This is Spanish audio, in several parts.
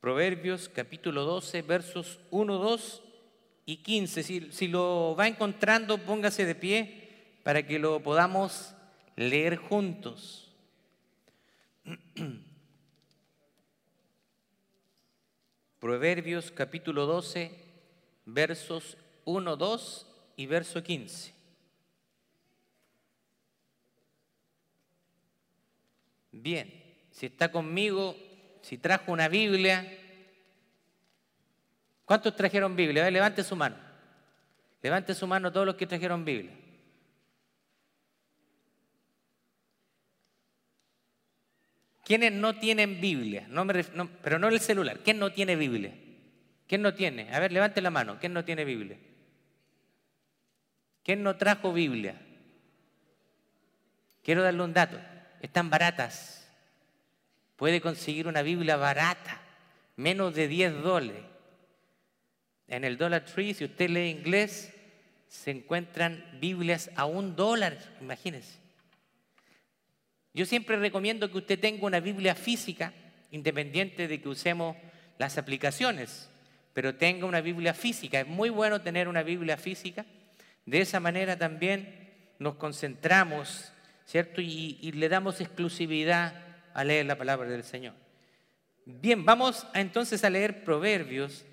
Proverbios capítulo 12, versos 1, 2 y 15. Si, lo va encontrando, póngase de pie para que lo podamos leer juntos. Proverbios capítulo 12, versos 1, 2 y verso 15. Bien, si está conmigo, si trajo una Biblia, ¿cuántos trajeron Biblia? A ver, levante su mano. Levante su mano todos los que trajeron Biblia. ¿Quiénes no tienen Biblia? No me pero no el celular. ¿Quién no tiene Biblia? ¿Quién no tiene? A ver, levante la mano. ¿Quién no tiene Biblia? ¿Quién no trajo Biblia? Quiero darle un dato. Están baratas. Puede conseguir una Biblia barata, menos de 10 dólares. En el Dollar Tree, si usted lee inglés, se encuentran Biblias a un dólar, imagínense. Yo siempre recomiendo que usted tenga una Biblia física, independiente de que usemos las aplicaciones, pero tenga una Biblia física. Es muy bueno tener una Biblia física. De esa manera también nos concentramos, ¿cierto? Y, y le damos exclusividad a leer la palabra del Señor. Bien, vamos entonces a leer Proverbios,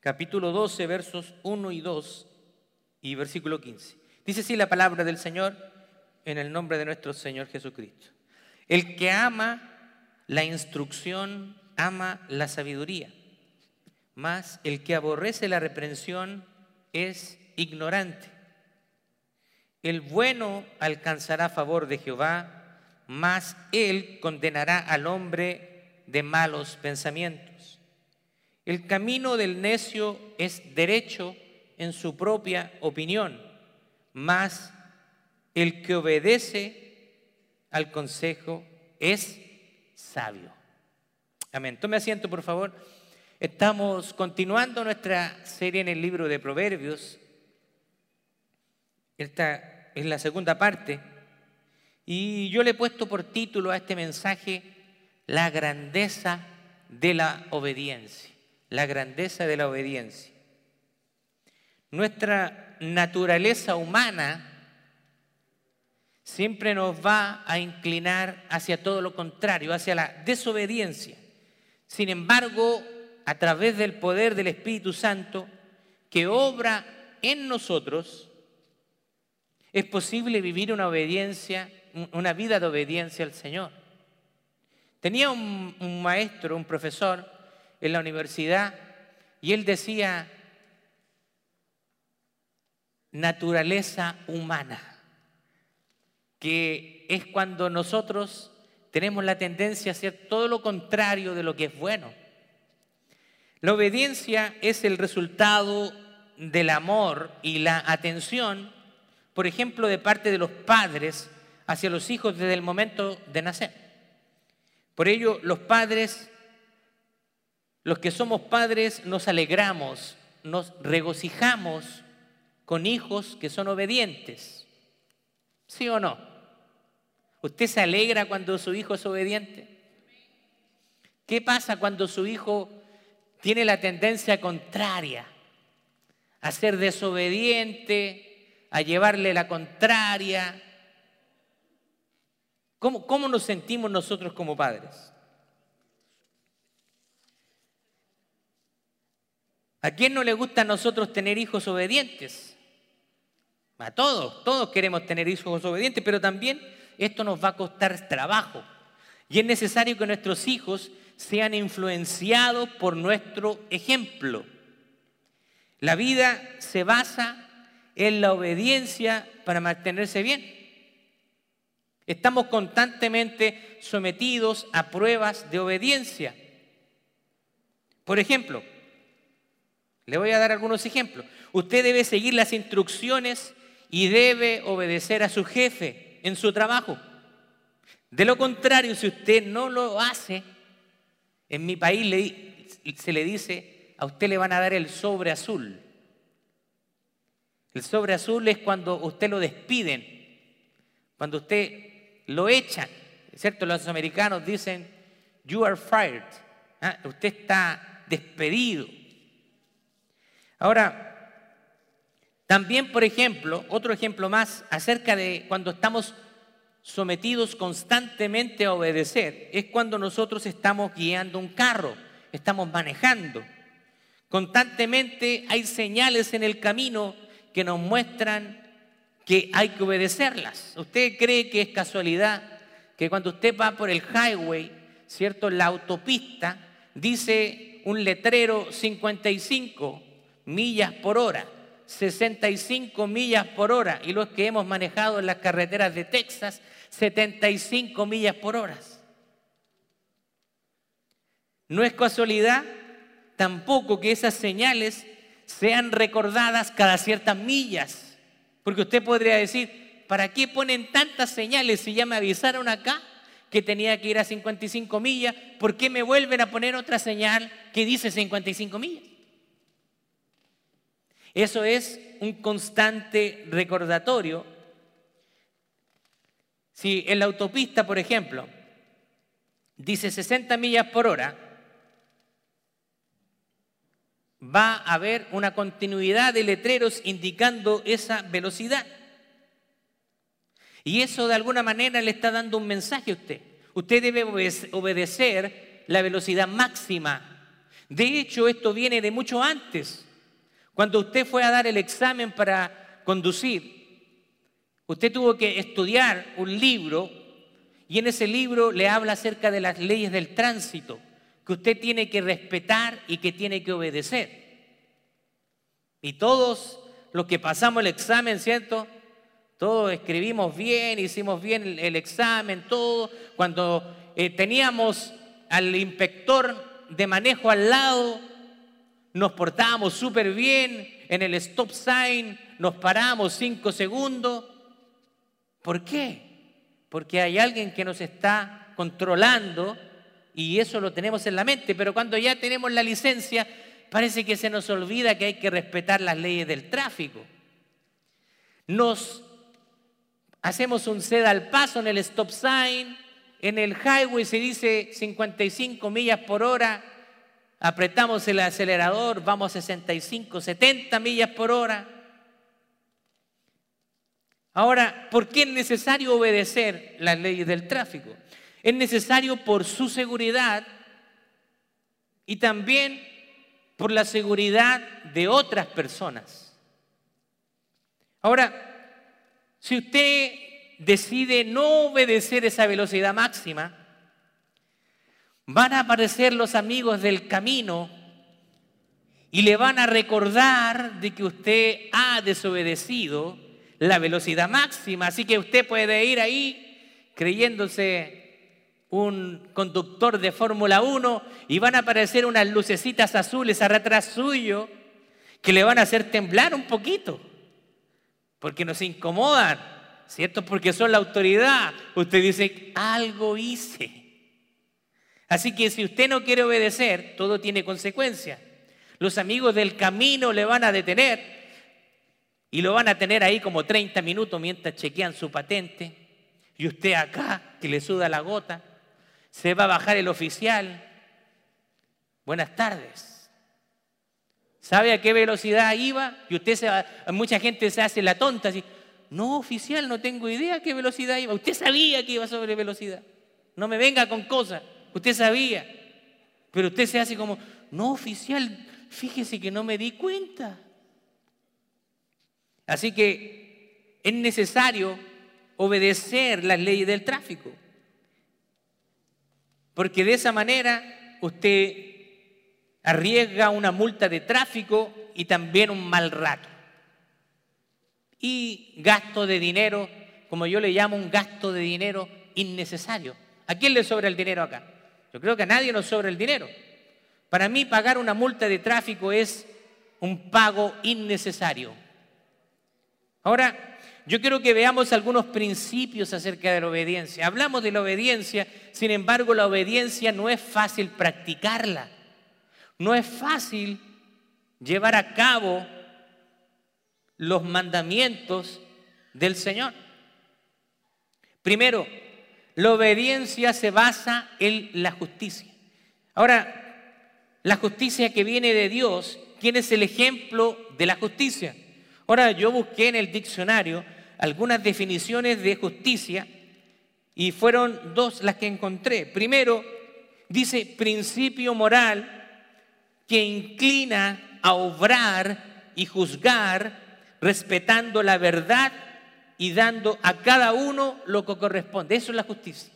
capítulo 12, versos 1 y 2 y versículo 15. Dice así la palabra del Señor en el nombre de nuestro Señor Jesucristo. El que ama la instrucción, ama la sabiduría, mas el que aborrece la reprensión es ignorante. El bueno alcanzará favor de Jehová, mas él condenará al hombre de malos pensamientos. El camino del necio es derecho en su propia opinión, mas el que obedece al consejo es sabio. Amén. Tome asiento, por favor. Estamos continuando nuestra serie en el libro de Proverbios. Esta es la segunda parte. Y yo le he puesto por título a este mensaje La grandeza de la obediencia. La grandeza de la obediencia. Nuestra naturaleza humana siempre nos va a inclinar hacia todo lo contrario, hacia la desobediencia. Sin embargo, a través del poder del Espíritu Santo que obra en nosotros, es posible vivir una obediencia, una vida de obediencia al Señor. Tenía un, maestro, un profesor en la universidad, y él decía, naturaleza humana que es cuando nosotros tenemos la tendencia a hacer todo lo contrario de lo que es bueno. La obediencia es el resultado del amor y la atención, por ejemplo, de parte de los padres hacia los hijos desde el momento de nacer. Por ello, los padres, los que somos padres, nos alegramos, nos regocijamos con hijos que son obedientes. ¿Sí o no? ¿Usted se alegra cuando su hijo es obediente? ¿Qué pasa cuando su hijo tiene la tendencia contraria a ser desobediente, a llevarle la contraria? ¿Cómo, cómo nos sentimos nosotros como padres? ¿A quién no le gusta a nosotros tener hijos obedientes? A todos, todos queremos tener hijos obedientes, pero también esto nos va a costar trabajo. Y es necesario que nuestros hijos sean influenciados por nuestro ejemplo. La vida se basa en la obediencia para mantenerse bien. Estamos constantemente sometidos a pruebas de obediencia. Por ejemplo, le voy a dar algunos ejemplos. Usted debe seguir las instrucciones y debe obedecer a su jefe en su trabajo. De lo contrario, si usted no lo hace, en mi país se le dice, a usted le van a dar el sobre azul. El sobre azul es cuando usted lo despiden, cuando usted lo echan. ¿Cierto? Los americanos dicen, you are fired. ¿ah? Usted está despedido. Ahora, también, por ejemplo, otro ejemplo más acerca de cuando estamos sometidos constantemente a obedecer, es cuando nosotros estamos guiando un carro, estamos manejando. Constantemente hay señales en el camino que nos muestran que hay que obedecerlas. ¿Usted cree que es casualidad que cuando usted va por el highway, ¿cierto? La autopista dice un letrero 55 millas por hora. 65 millas por hora y los que hemos manejado en las carreteras de Texas, 75 millas por hora. No es casualidad tampoco que esas señales sean recordadas cada ciertas millas, porque usted podría decir, ¿para qué ponen tantas señales si ya me avisaron acá que tenía que ir a 55 millas? ¿Por qué me vuelven a poner otra señal que dice 55 millas? Eso es un constante recordatorio. Si en la autopista, por ejemplo, dice 60 millas por hora, va a haber una continuidad de letreros indicando esa velocidad. Y eso de alguna manera le está dando un mensaje a usted. Usted debe obedecer la velocidad máxima. De hecho, esto viene de mucho antes. Cuando usted fue a dar el examen para conducir, usted tuvo que estudiar un libro y en ese libro le habla acerca de las leyes del tránsito que usted tiene que respetar y que tiene que obedecer. Y todos los que pasamos el examen, ¿cierto? Todos escribimos bien, hicimos bien el, examen, todo. Cuando eh, teníamos al inspector de manejo al lado, nos portábamos súper bien, en el stop sign nos paramos cinco segundos. ¿Por qué? Porque hay alguien que nos está controlando y eso lo tenemos en la mente, pero cuando ya tenemos la licencia, parece que se nos olvida que hay que respetar las leyes del tráfico. Nos hacemos un ceda al paso en el stop sign, en el highway se dice 55 millas por hora, apretamos el acelerador, vamos a 65, 70 millas por hora. Ahora, ¿por qué es necesario obedecer las leyes del tráfico? Es necesario por su seguridad y también por la seguridad de otras personas. Ahora, si usted decide no obedecer esa velocidad máxima, van a aparecer los amigos del camino y le van a recordar de que usted ha desobedecido la velocidad máxima. Así que usted puede ir ahí creyéndose un conductor de Fórmula 1 y van a aparecer unas lucecitas azules atrás suyo que le van a hacer temblar un poquito, porque nos incomodan, ¿cierto? Porque son la autoridad. Usted dice, algo hice. Así que si usted no quiere obedecer, todo tiene consecuencias. Los amigos del camino le van a detener y lo van a tener ahí como 30 minutos mientras chequean su patente. Y usted acá, que le suda la gota, se va a bajar el oficial. Buenas tardes. ¿Sabe a qué velocidad iba? Y usted se va, mucha gente se hace la tonta. No, oficial, no tengo idea a qué velocidad iba. Usted sabía que iba sobre velocidad. No me venga con cosas. Usted sabía. Pero usted se hace como, no, oficial, fíjese que no me di cuenta. Así que es necesario obedecer las leyes del tráfico. Porque de esa manera usted arriesga una multa de tráfico y también un mal rato. Y gasto de dinero, como yo le llamo un gasto de dinero innecesario. ¿A quién le sobra el dinero acá? Yo creo que a nadie nos sobra el dinero. Para mí pagar una multa de tráfico es un pago innecesario. Ahora, yo quiero que veamos algunos principios acerca de la obediencia. Hablamos de la obediencia, sin embargo, la obediencia no es fácil practicarla. No es fácil llevar a cabo los mandamientos del Señor. Primero, la obediencia se basa en la justicia. Ahora, la justicia que viene de Dios, ¿quién es el ejemplo de la justicia? Ahora yo busqué en el diccionario algunas definiciones de justicia y fueron dos las que encontré. Primero, dice principio moral que inclina a obrar y juzgar respetando la verdad y dando a cada uno lo que corresponde. Eso es la justicia.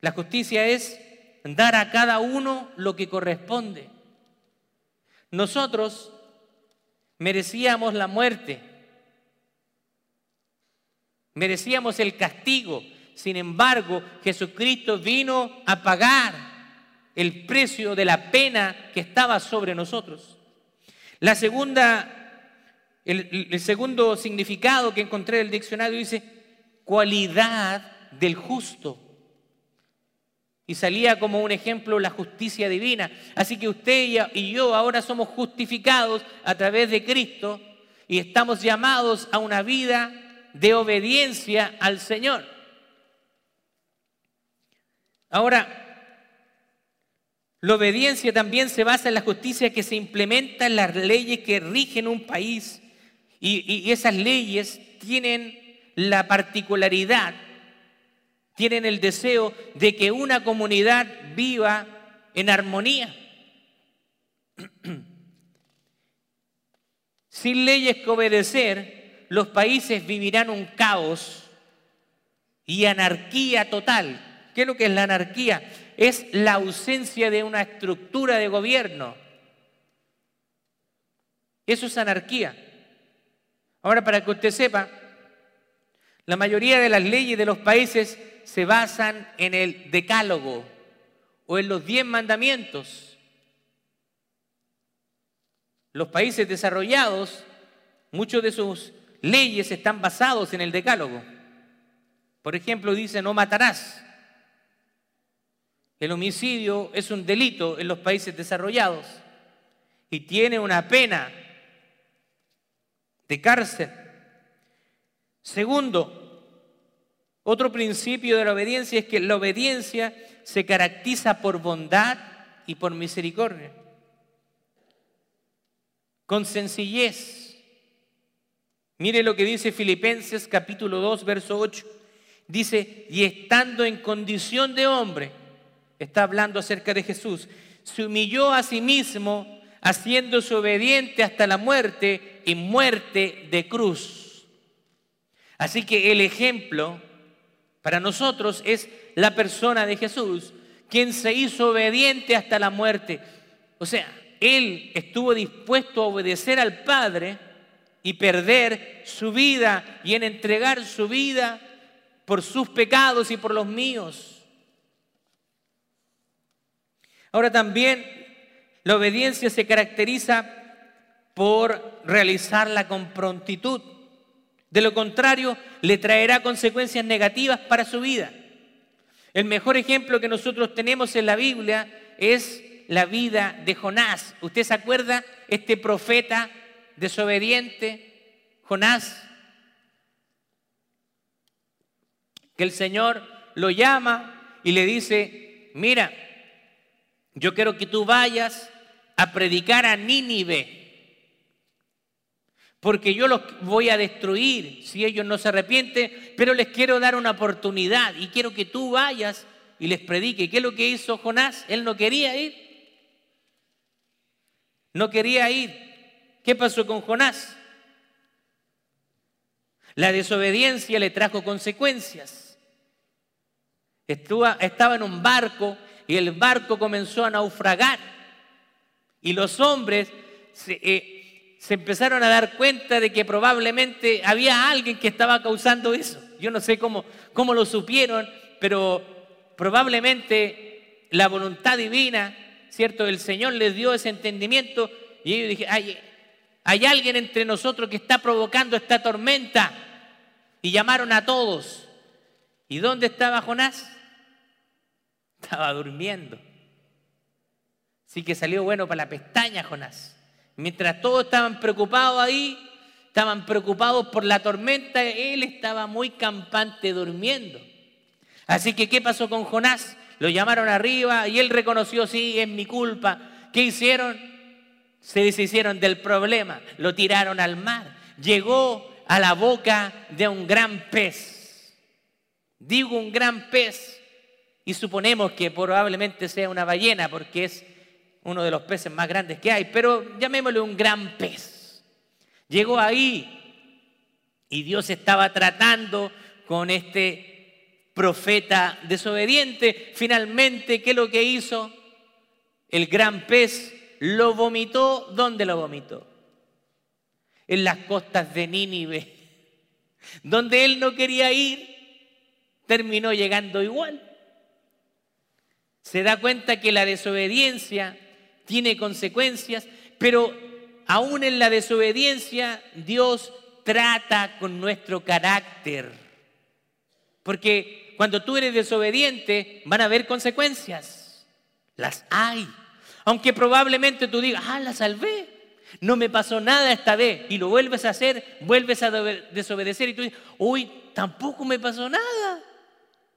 La justicia es dar a cada uno lo que corresponde. Nosotros merecíamos la muerte, merecíamos el castigo. Sin embargo, Jesucristo vino a pagar el precio de la pena que estaba sobre nosotros. La segunda, el, segundo significado que encontré en el diccionario dice cualidad del justo. Y salía como un ejemplo la justicia divina. Así que usted y yo ahora somos justificados a través de Cristo y estamos llamados a una vida de obediencia al Señor. Ahora, la obediencia también se basa en la justicia que se implementa en las leyes que rigen un país. Y, esas leyes tienen la particularidad, tienen el deseo de que una comunidad viva en armonía. Sin leyes que obedecer, los países vivirán un caos y anarquía total. ¿Qué es lo que es la anarquía? es la ausencia de una estructura de gobierno. Eso es anarquía. Ahora, para que usted sepa, la mayoría de las leyes de los países se basan en el decálogo o en los diez mandamientos. Los países desarrollados, muchos de sus leyes están basados en el decálogo. Por ejemplo, dice, no matarás. El homicidio es un delito en los países desarrollados y tiene una pena de cárcel. Segundo, otro principio de la obediencia es que la obediencia se caracteriza por bondad y por misericordia. Con sencillez. Mire lo que dice Filipenses capítulo 2, verso 8. Dice, y estando en condición de hombre, está hablando acerca de Jesús, se humilló a sí mismo haciéndose obediente hasta la muerte y muerte de cruz. Así que el ejemplo para nosotros es la persona de Jesús, quien se hizo obediente hasta la muerte. O sea, él estuvo dispuesto a obedecer al Padre y perder su vida y en entregar su vida por sus pecados y por los míos. Ahora también la obediencia se caracteriza por realizarla con prontitud. De lo contrario, le traerá consecuencias negativas para su vida. El mejor ejemplo que nosotros tenemos en la Biblia es la vida de Jonás. ¿Usted se acuerda? Este profeta desobediente, Jonás, que el Señor lo llama y le dice, mira, yo quiero que tú vayas a predicar a Nínive. Porque yo los voy a destruir si ellos no se arrepienten, pero les quiero dar una oportunidad y quiero que tú vayas y les predique. ¿Qué es lo que hizo Jonás? Él no quería ir. No quería ir. ¿Qué pasó con Jonás? La desobediencia le trajo consecuencias. Estaba en un barco y el barco comenzó a naufragar. Y los hombres eh, se, empezaron a dar cuenta de que probablemente había alguien que estaba causando eso. Yo no sé cómo, cómo lo supieron, pero probablemente la voluntad divina, ¿cierto? El Señor les dio ese entendimiento y ellos dijeron, hay, hay alguien entre nosotros que está provocando esta tormenta. Y llamaron a todos. ¿Y dónde estaba Jonás? Estaba durmiendo. Así que salió bueno para la pestaña Jonás. Mientras todos estaban preocupados ahí, estaban preocupados por la tormenta, él estaba muy campante durmiendo. Así que, ¿qué pasó con Jonás? lo llamaron arriba y él reconoció, sí, es mi culpa. ¿Qué hicieron? Se deshicieron del problema, lo tiraron al mar. Llegó a la boca de un gran pez. Digo un gran pez y suponemos que probablemente sea una ballena porque es uno de los peces más grandes que hay, pero llamémosle un gran pez. Llegó ahí y Dios estaba tratando con este profeta desobediente, finalmente, ¿qué es lo que hizo? El gran pez lo vomitó. ¿Dónde lo vomitó? En las costas de Nínive. Donde él no quería ir, terminó llegando igual. Se da cuenta que la desobediencia tiene consecuencias, pero aún en la desobediencia Dios trata con nuestro carácter. Porque cuando tú eres desobediente, van a haber consecuencias. Las hay. Aunque probablemente tú digas, ah, la salvé. No me pasó nada esta vez. Y lo vuelves a hacer, vuelves a desobedecer y tú dices, uy, tampoco me pasó nada.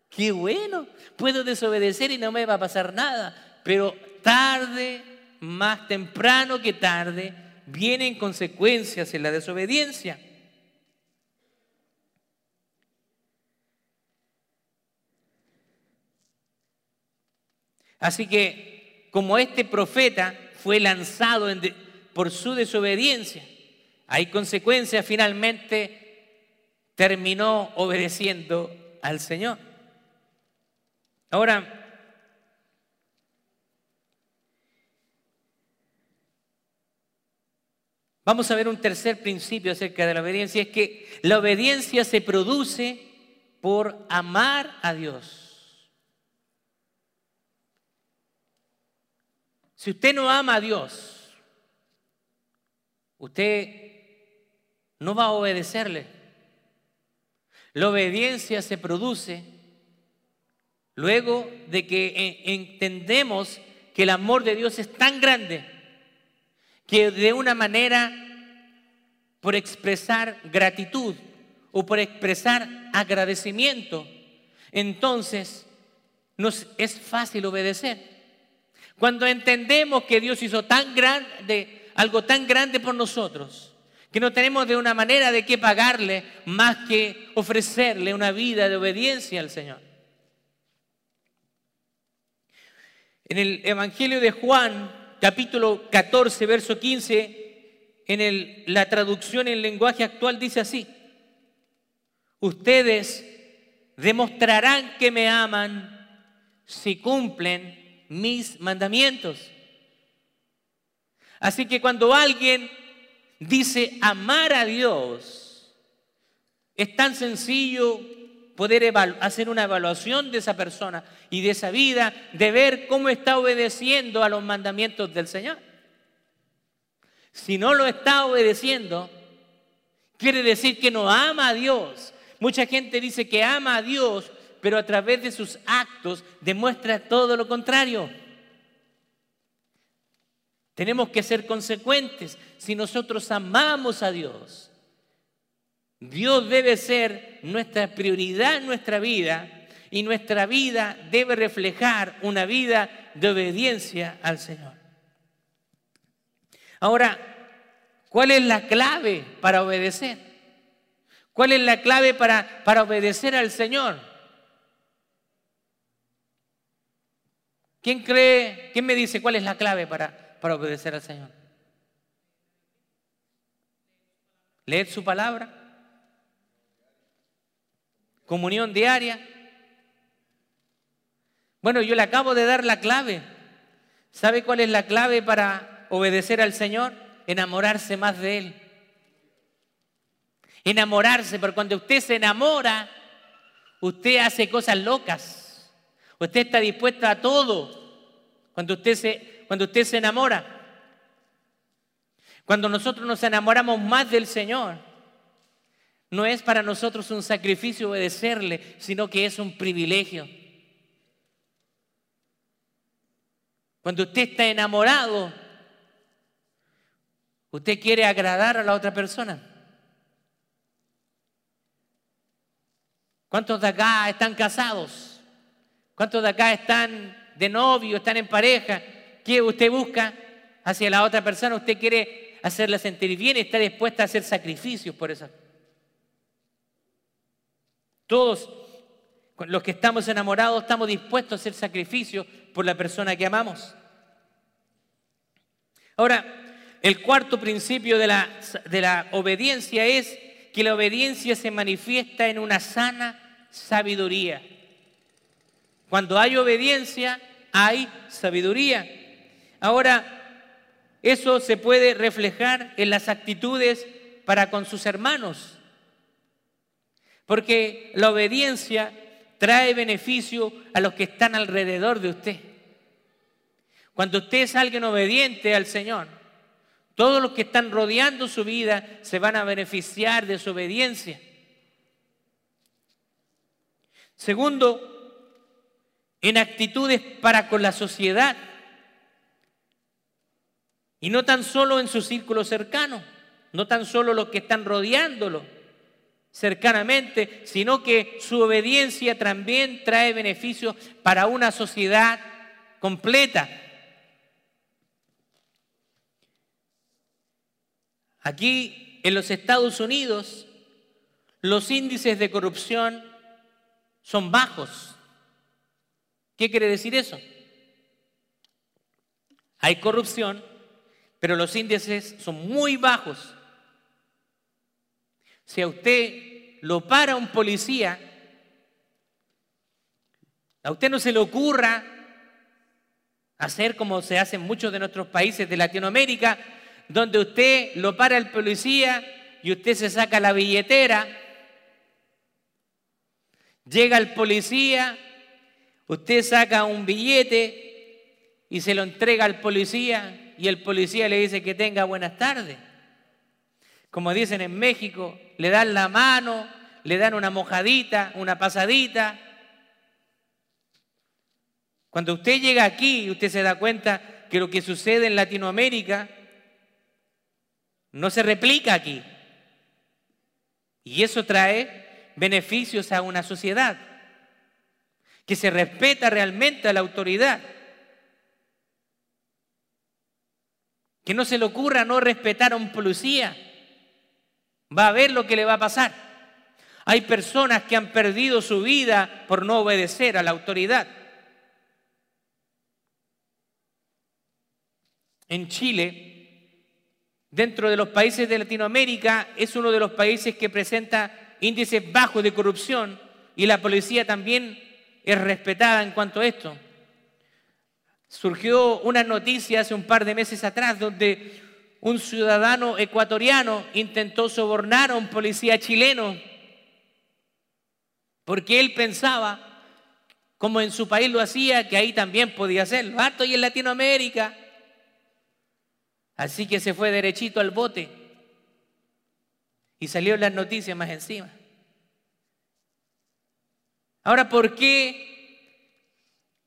Qué bueno. Puedo desobedecer y no me va a pasar nada. Pero tarde, más temprano que tarde, vienen consecuencias en la desobediencia. Así que como este profeta fue lanzado por su desobediencia, hay consecuencias, finalmente terminó obedeciendo al Señor. Ahora, vamos a ver un tercer principio acerca de la obediencia, es que la obediencia se produce por amar a Dios. Si usted no ama a Dios, usted no va a obedecerle. La obediencia se produce luego de que entendemos que el amor de Dios es tan grande que de una manera, por expresar gratitud o por expresar agradecimiento, entonces nos es fácil obedecer. Cuando entendemos que Dios hizo tan grande, algo tan grande por nosotros, que no tenemos de una manera de qué pagarle más que ofrecerle una vida de obediencia al Señor. En el Evangelio de Juan, capítulo 14, verso 15, en la traducción en lenguaje actual dice así, ustedes demostrarán que me aman si cumplen mis mandamientos. Así que cuando alguien dice amar a Dios, es tan sencillo poder hacer una evaluación de esa persona y de esa vida, de ver cómo está obedeciendo a los mandamientos del Señor. Si no lo está obedeciendo, quiere decir que no ama a Dios. Mucha gente dice que ama a Dios, pero a través de sus actos demuestra todo lo contrario. Tenemos que ser consecuentes. Si nosotros amamos a Dios, Dios debe ser nuestra prioridad en nuestra vida y nuestra vida debe reflejar una vida de obediencia al Señor. Ahora, ¿cuál es la clave para obedecer? ¿Cuál es la clave para, para obedecer al Señor? ¿Quién cree, quién me dice cuál es la clave para, para obedecer al Señor? Leed su palabra. Comunión diaria. Bueno, yo le acabo de dar la clave. ¿Sabe cuál es la clave para obedecer al Señor? Enamorarse más de Él. Enamorarse, porque cuando usted se enamora, usted hace cosas locas. Usted está dispuesta a todo cuando usted se, cuando usted se enamora. Cuando nosotros nos enamoramos más del Señor, no es para nosotros un sacrificio obedecerle, sino que es un privilegio. Cuando usted está enamorado, usted quiere agradar a la otra persona. ¿Cuántos de acá están casados? ¿Cuántos de acá están de novio, están en pareja? ¿Qué usted busca hacia la otra persona? Usted quiere hacerla sentir bien y está dispuesta a hacer sacrificios por eso. Todos los que estamos enamorados estamos dispuestos a hacer sacrificios por la persona que amamos. Ahora, el cuarto principio de la, de la obediencia es que la obediencia se manifiesta en una sana sabiduría. Cuando hay obediencia, hay sabiduría. Ahora, eso se puede reflejar en las actitudes para con sus hermanos. Porque la obediencia trae beneficio a los que están alrededor de usted. Cuando usted es alguien obediente al Señor, todos los que están rodeando su vida se van a beneficiar de su obediencia. Segundo, en actitudes para con la sociedad. Y no tan solo en su círculo cercano, no tan solo los que están rodeándolo cercanamente, sino que su obediencia también trae beneficios para una sociedad completa. Aquí en los Estados Unidos los índices de corrupción son bajos. ¿Qué quiere decir eso? Hay corrupción, pero los índices son muy bajos. Si a usted lo para un policía, a usted no se le ocurra hacer como se hace en muchos de nuestros países de Latinoamérica, donde usted lo para el policía y usted se saca la billetera, llega el policía, usted saca un billete y se lo entrega al policía y el policía le dice que tenga buenas tardes. Como dicen en México, le dan la mano, le dan una mojadita, una pasadita. Cuando usted llega aquí, usted se da cuenta que lo que sucede en Latinoamérica no se replica aquí. Y eso trae beneficios a una sociedad que se respeta realmente a la autoridad. Que no se le ocurra no respetar a un policía. Va a ver lo que le va a pasar. Hay personas que han perdido su vida por no obedecer a la autoridad. En Chile, dentro de los países de Latinoamérica es uno de los países que presenta índices bajos de corrupción y la policía también es respetada en cuanto a esto. Surgió una noticia hace un par de meses atrás donde un ciudadano ecuatoriano intentó sobornar a un policía chileno porque él pensaba, como en su país lo hacía, que ahí también podía hacerlo. Harto y en Latinoamérica. Así que se fue derechito al bote y salió las noticias más encima. Ahora, ¿por qué?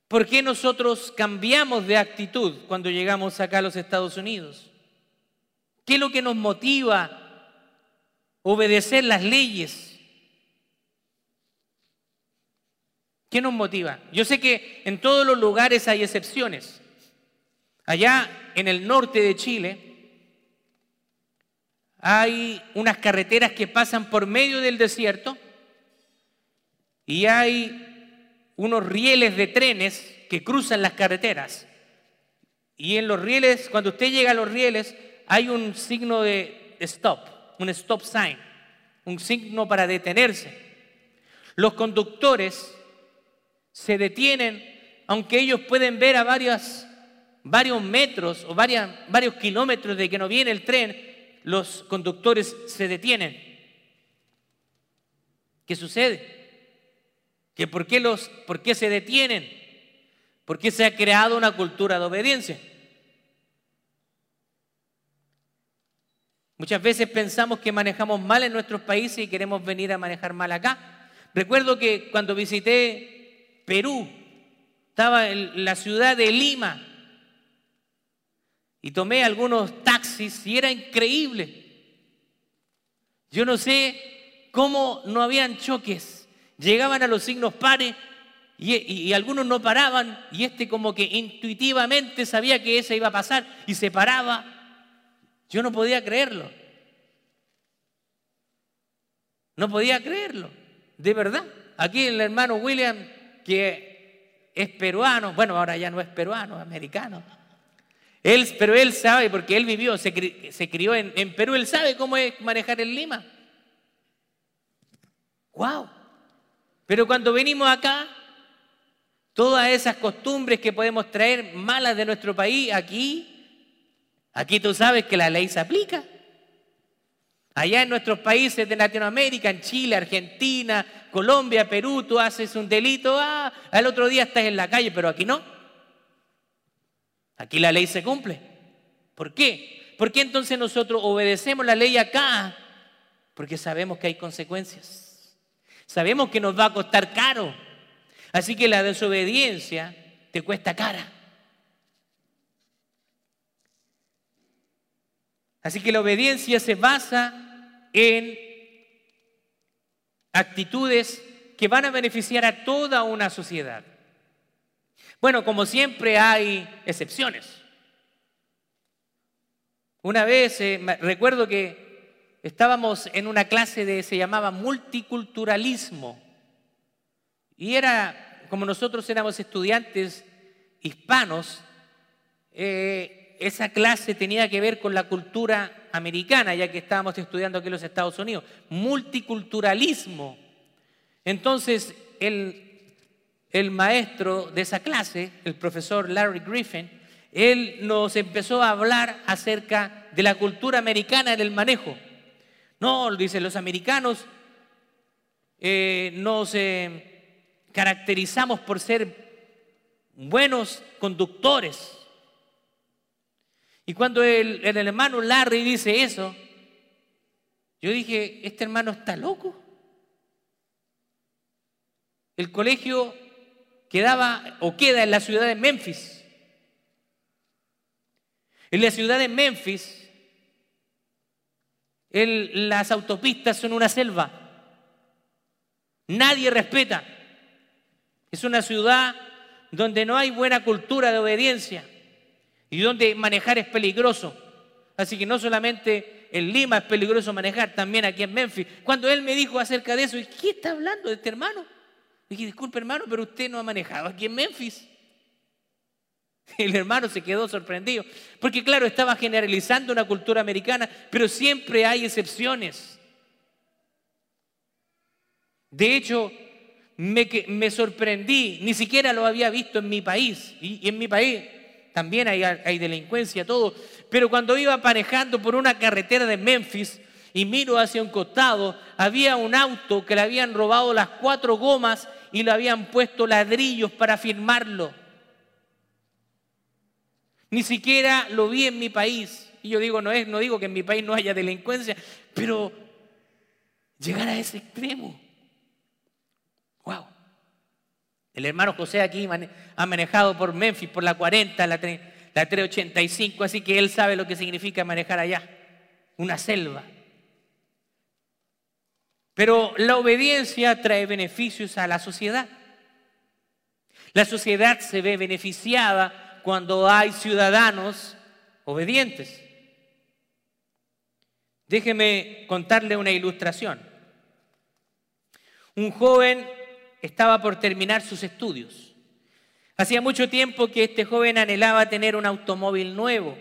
¿Por qué nosotros cambiamos de actitud cuando llegamos acá a los Estados Unidos? ¿Qué es lo que nos motiva obedecer las leyes? ¿Qué nos motiva? Yo sé que en todos los lugares hay excepciones. Allá en el norte de Chile hay unas carreteras que pasan por medio del desierto y hay unos rieles de trenes que cruzan las carreteras. Y en los rieles, cuando usted llega a los rieles, hay un signo de stop, un stop sign, un signo para detenerse. Los conductores se detienen, aunque ellos pueden ver a varias varios metros o varios kilómetros de que no viene el tren, los conductores se detienen. ¿Qué sucede? ¿Que por, qué los, ¿Por qué se detienen? Porque se ha creado una cultura de obediencia. Muchas veces pensamos que manejamos mal en nuestros países y queremos venir a manejar mal acá. Recuerdo que cuando visité Perú, estaba en la ciudad de Lima, y tomé algunos taxis y era increíble. Yo no sé cómo no habían choques. Llegaban a los signos pares y, algunos no paraban y este como que intuitivamente sabía que eso iba a pasar y se paraba. Yo no podía creerlo. No podía creerlo, de verdad. Aquí el hermano William, que es peruano, bueno, ahora ya no es peruano, es americano. Él, pero él sabe, porque él vivió, se, crió en, en Perú, él sabe cómo es manejar en Lima. ¡Wow! Pero cuando venimos acá, todas esas costumbres que podemos traer malas de nuestro país, aquí, aquí tú sabes que la ley se aplica. Allá en nuestros países de Latinoamérica, en Chile, Argentina, Colombia, Perú, tú haces un delito, ah, al otro día estás en la calle, pero aquí no. Aquí la ley se cumple. ¿Por qué? ¿Por qué entonces nosotros obedecemos la ley acá? Porque sabemos que hay consecuencias. Sabemos que nos va a costar caro. Así que la desobediencia te cuesta cara. Así que la obediencia se basa en actitudes que van a beneficiar a toda una sociedad. Bueno, como siempre hay excepciones. Una vez eh, recuerdo que estábamos en una clase de se llamaba multiculturalismo y era como nosotros éramos estudiantes hispanos, eh, esa clase tenía que ver con la cultura americana, ya que estábamos estudiando aquí en los Estados Unidos. Multiculturalismo. Entonces, el, el maestro de esa clase, el profesor Larry Griffin, él nos empezó a hablar acerca de la cultura americana en el manejo. No, dice, los americanos eh, nos eh, caracterizamos por ser buenos conductores. Y cuando el, hermano Larry dice eso, yo dije, este hermano está loco. El colegio quedaba o queda en la ciudad de Memphis. En la ciudad de Memphis, las autopistas son una selva. Nadie respeta. Es una ciudad donde no hay buena cultura de obediencia y donde manejar es peligroso. Así que no solamente en Lima es peligroso manejar, también aquí en Memphis. Cuando él me dijo acerca de eso, ¿qué está hablando de este hermano? Dije, disculpe hermano, pero usted no ha manejado aquí en Memphis. El hermano se quedó sorprendido, porque claro, estaba generalizando una cultura americana, pero siempre hay excepciones. De hecho, me, sorprendí, ni siquiera lo había visto en mi país, y en mi país también hay, delincuencia, todo. Pero cuando iba manejando por una carretera de Memphis y miro hacia un costado, había un auto que le habían robado las cuatro gomas y le habían puesto ladrillos para firmarlo. Ni siquiera lo vi en mi país. Y yo digo, no, es, no digo que en mi país no haya delincuencia, pero llegar a ese extremo. Wow. El hermano José aquí ha manejado por Memphis, por la 40, la, 385, así que él sabe lo que significa manejar allá, una selva. Pero la obediencia trae beneficios a la sociedad. La sociedad se ve beneficiada cuando hay ciudadanos obedientes. Déjeme contarle una ilustración. Un joven estaba por terminar sus estudios. Hacía mucho tiempo que este joven anhelaba tener un automóvil nuevo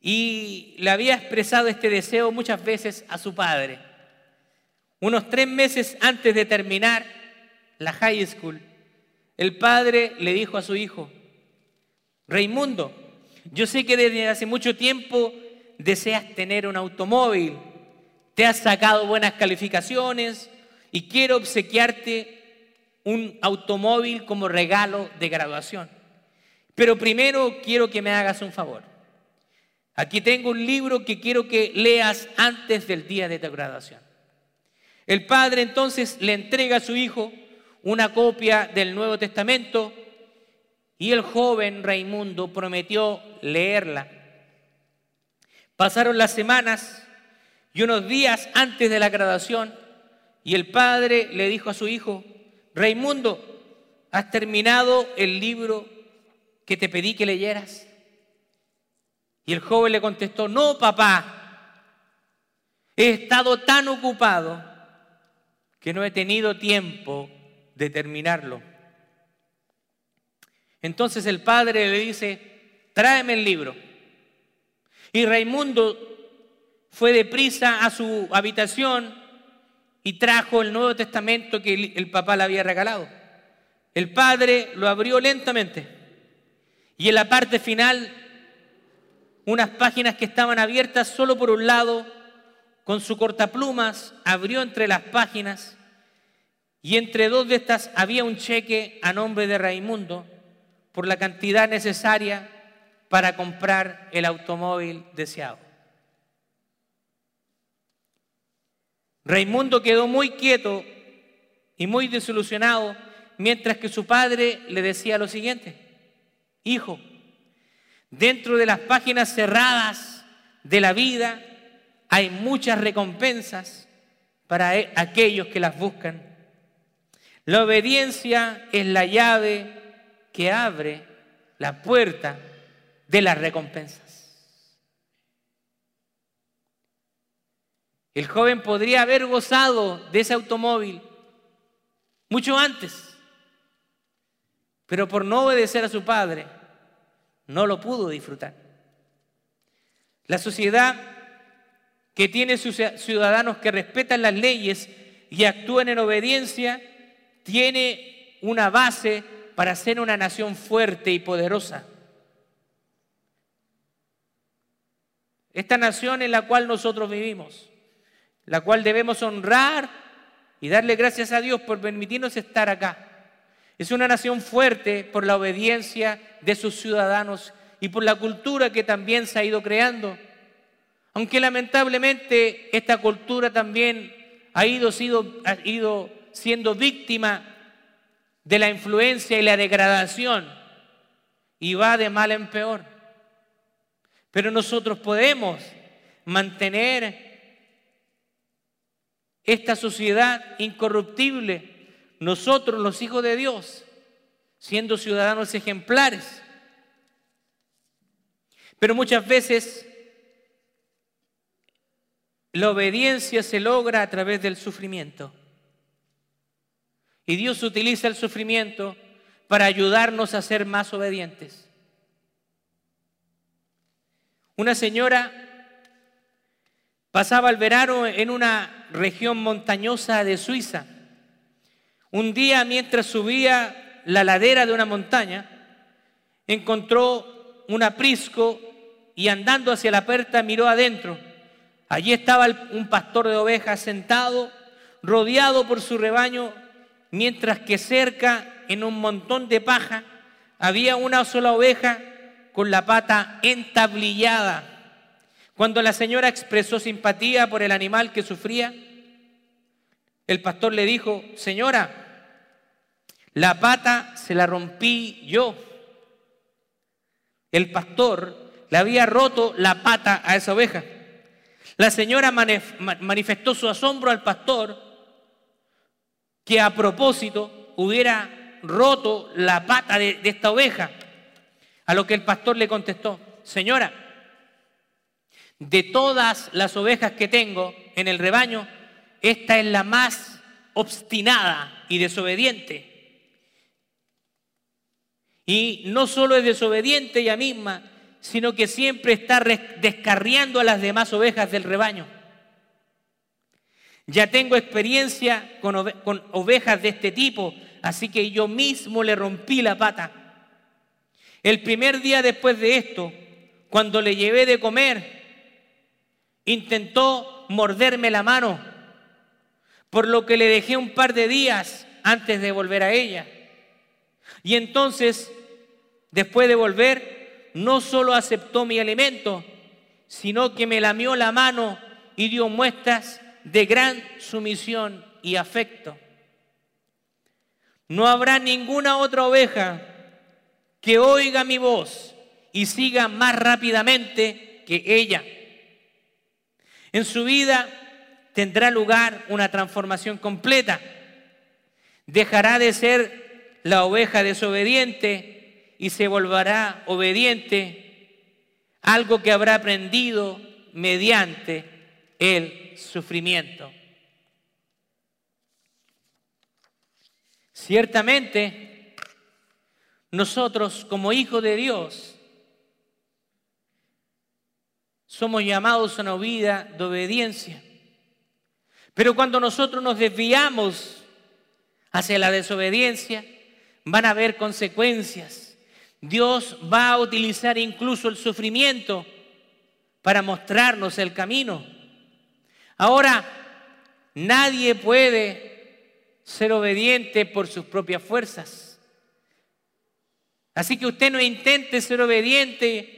y le había expresado este deseo muchas veces a su padre. Unos tres meses antes de terminar la high school, el padre le dijo a su hijo, Raimundo, yo sé que desde hace mucho tiempo deseas tener un automóvil, te has sacado buenas calificaciones, y quiero obsequiarte un automóvil como regalo de graduación. Pero primero quiero que me hagas un favor. Aquí tengo un libro que quiero que leas antes del día de tu graduación. El padre entonces le entrega a su hijo una copia del Nuevo Testamento y el joven Raimundo prometió leerla. Pasaron las semanas y unos días antes de la graduación y el padre le dijo a su hijo, Raimundo, ¿has terminado el libro que te pedí que leyeras? Y el joven le contestó, no, papá, he estado tan ocupado que no he tenido tiempo de terminarlo. Entonces el padre le dice, tráeme el libro. Y Raimundo fue deprisa a su habitación y trajo el Nuevo Testamento que el papá le había regalado. El padre lo abrió lentamente y en la parte final unas páginas que estaban abiertas solo por un lado, con su cortaplumas, abrió entre las páginas y entre dos de estas había un cheque a nombre de Raimundo por la cantidad necesaria para comprar el automóvil deseado. Raimundo quedó muy quieto y muy desilusionado mientras que su padre le decía lo siguiente, hijo, dentro de las páginas cerradas de la vida hay muchas recompensas para aquellos que las buscan. La obediencia es la llave que abre la puerta de las recompensas. El joven podría haber gozado de ese automóvil mucho antes, pero por no obedecer a su padre, no lo pudo disfrutar. La sociedad que tiene sus ciudadanos que respetan las leyes y actúan en obediencia, tiene una base para ser una nación fuerte y poderosa. Esta nación en la cual nosotros vivimos la cual debemos honrar y darle gracias a Dios por permitirnos estar acá. Es una nación fuerte por la obediencia de sus ciudadanos y por la cultura que también se ha ido creando. Aunque lamentablemente esta cultura también ha ido, ha ido siendo víctima de la influencia y la degradación y va de mal en peor. Pero nosotros podemos mantener esta sociedad incorruptible, nosotros los hijos de Dios, siendo ciudadanos ejemplares. Pero muchas veces la obediencia se logra a través del sufrimiento. Y Dios utiliza el sufrimiento para ayudarnos a ser más obedientes. Una señora pasaba el verano en una región montañosa de Suiza. Un día mientras subía la ladera de una montaña, encontró un aprisco y andando hacia la puerta miró adentro. Allí estaba un pastor de ovejas sentado, rodeado por su rebaño, mientras que cerca, en un montón de paja, había una sola oveja con la pata entablillada cuando la señora expresó simpatía por el animal que sufría, el pastor le dijo, señora, la pata se la rompí yo. El pastor le había roto la pata a esa oveja. La señora manifestó su asombro al pastor que a propósito hubiera roto la pata de, esta oveja. A lo que el pastor le contestó, señora, de todas las ovejas que tengo en el rebaño, esta es la más obstinada y desobediente. Y no solo es desobediente ella misma, sino que siempre está descarriando a las demás ovejas del rebaño. Ya tengo experiencia con, ovejas de este tipo, así que yo mismo le rompí la pata. El primer día después de esto, cuando le llevé de comer, intentó morderme la mano, por lo que le dejé un par de días antes de volver a ella. Y entonces, después de volver, no solo aceptó mi alimento, sino que me lamió la mano y dio muestras de gran sumisión y afecto. No habrá ninguna otra oveja que oiga mi voz y siga más rápidamente que ella. En su vida tendrá lugar una transformación completa. Dejará de ser la oveja desobediente y se volverá obediente, algo que habrá aprendido mediante el sufrimiento. Ciertamente, nosotros como hijos de Dios somos llamados a una vida de obediencia. Pero cuando nosotros nos desviamos hacia la desobediencia, van a haber consecuencias. Dios va a utilizar incluso el sufrimiento para mostrarnos el camino. Ahora, nadie puede ser obediente por sus propias fuerzas. Así que usted no intente ser obediente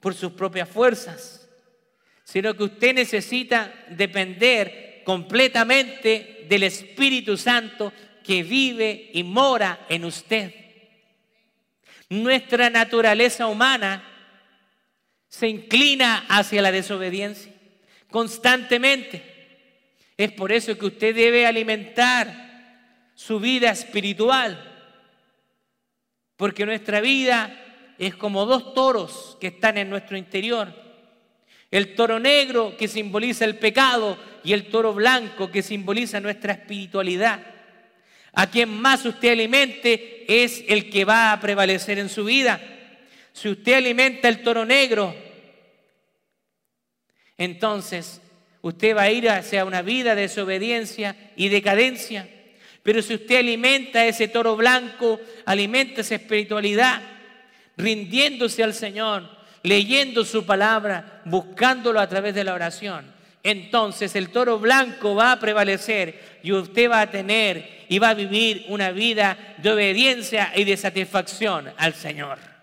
por sus propias fuerzas, sino que usted necesita depender completamente del Espíritu Santo que vive y mora en usted. Nuestra naturaleza humana se inclina hacia la desobediencia constantemente. Es por eso que usted debe alimentar su vida espiritual, porque nuestra vida es como dos toros que están en nuestro interior. El toro negro que simboliza el pecado y el toro blanco que simboliza nuestra espiritualidad. A quien más usted alimente es el que va a prevalecer en su vida. Si usted alimenta el toro negro, entonces usted va a ir hacia una vida de desobediencia y decadencia. Pero si usted alimenta ese toro blanco, alimenta esa espiritualidad, rindiéndose al Señor, leyendo su palabra, buscándolo a través de la oración, entonces el toro blanco va a prevalecer y usted va a tener y va a vivir una vida de obediencia y de satisfacción al Señor.